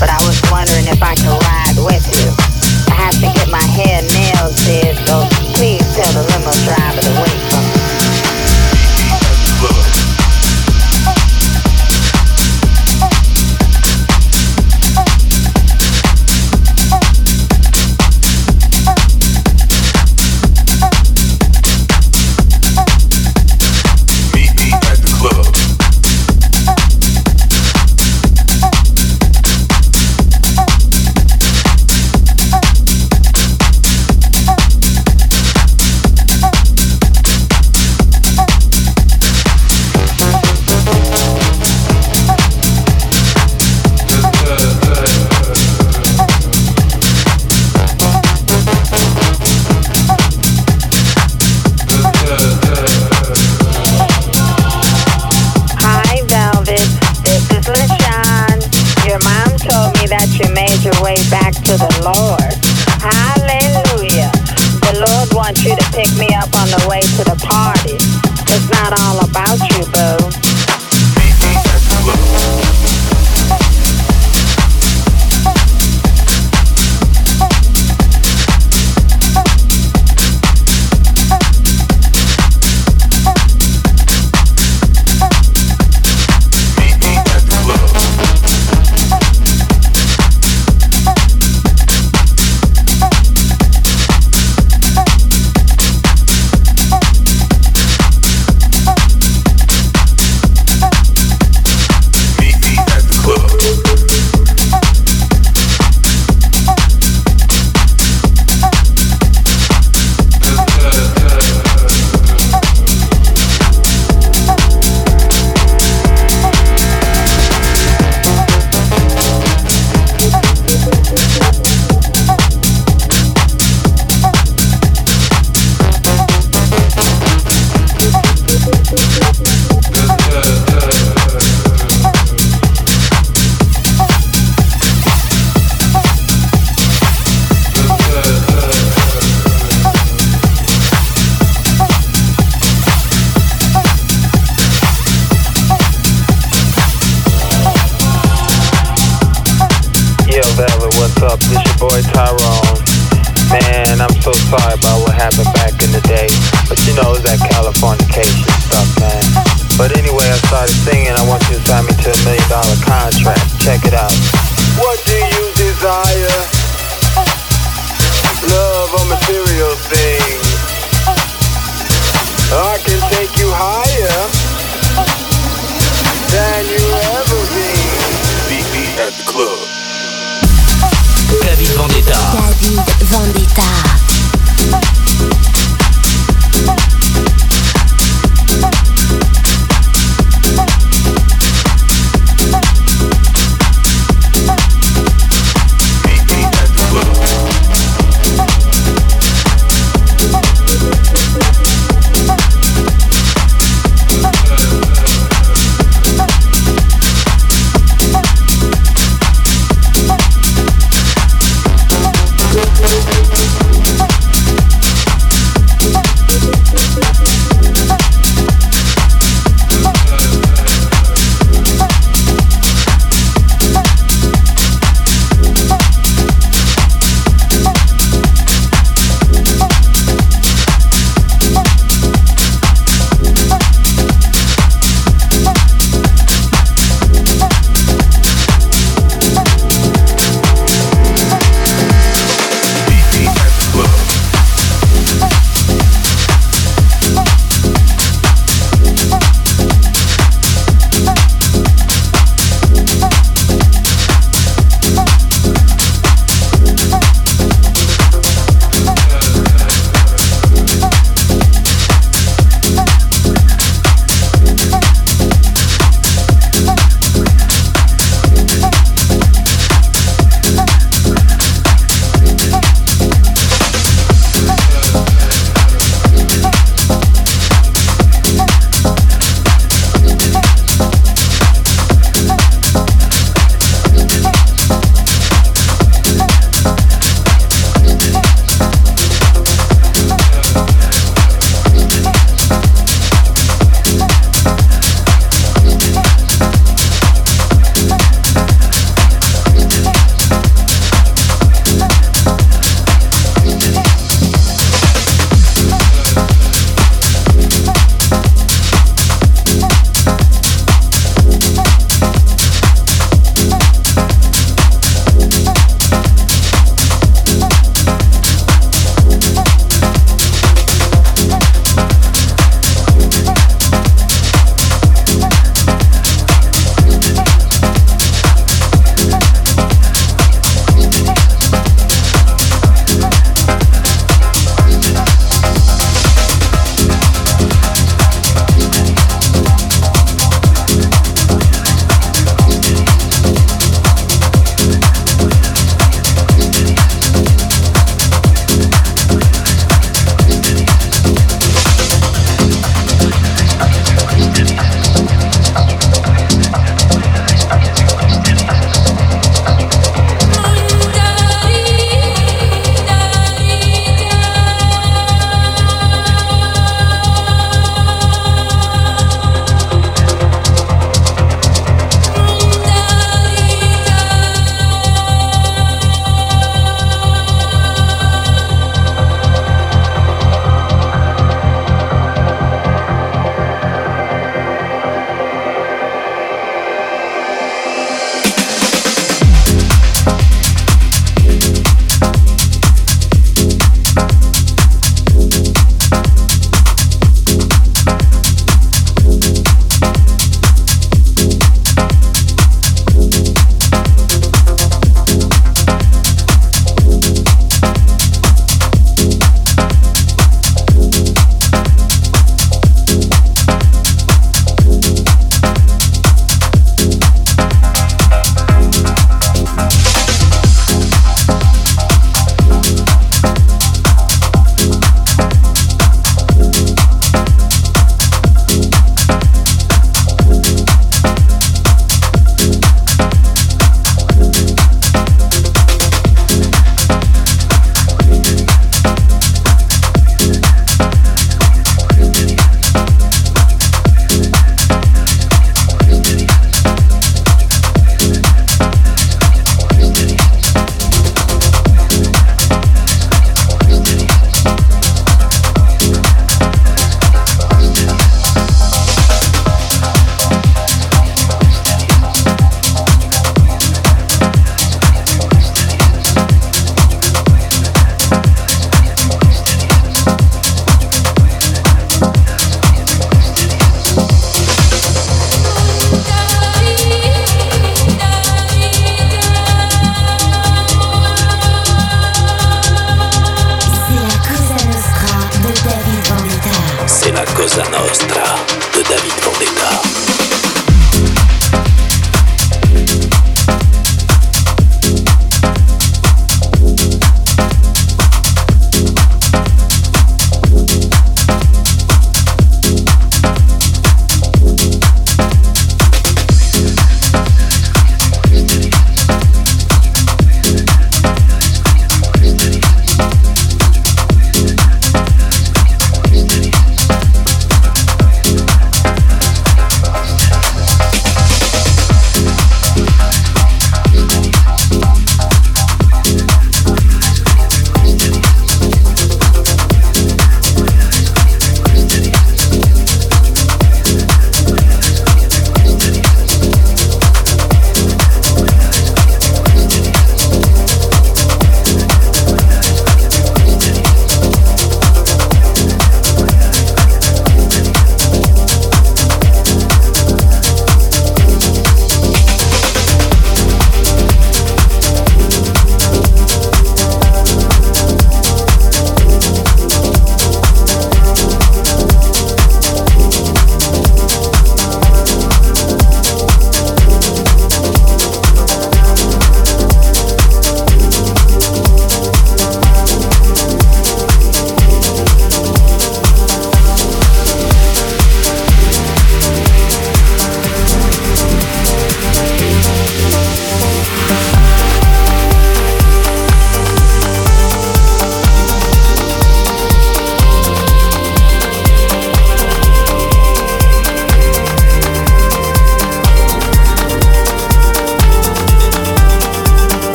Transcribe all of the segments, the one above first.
but I was wondering if I could ride with you. I have to get my hair nails did, so please tell the limo driver to wait.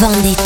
Vendetta.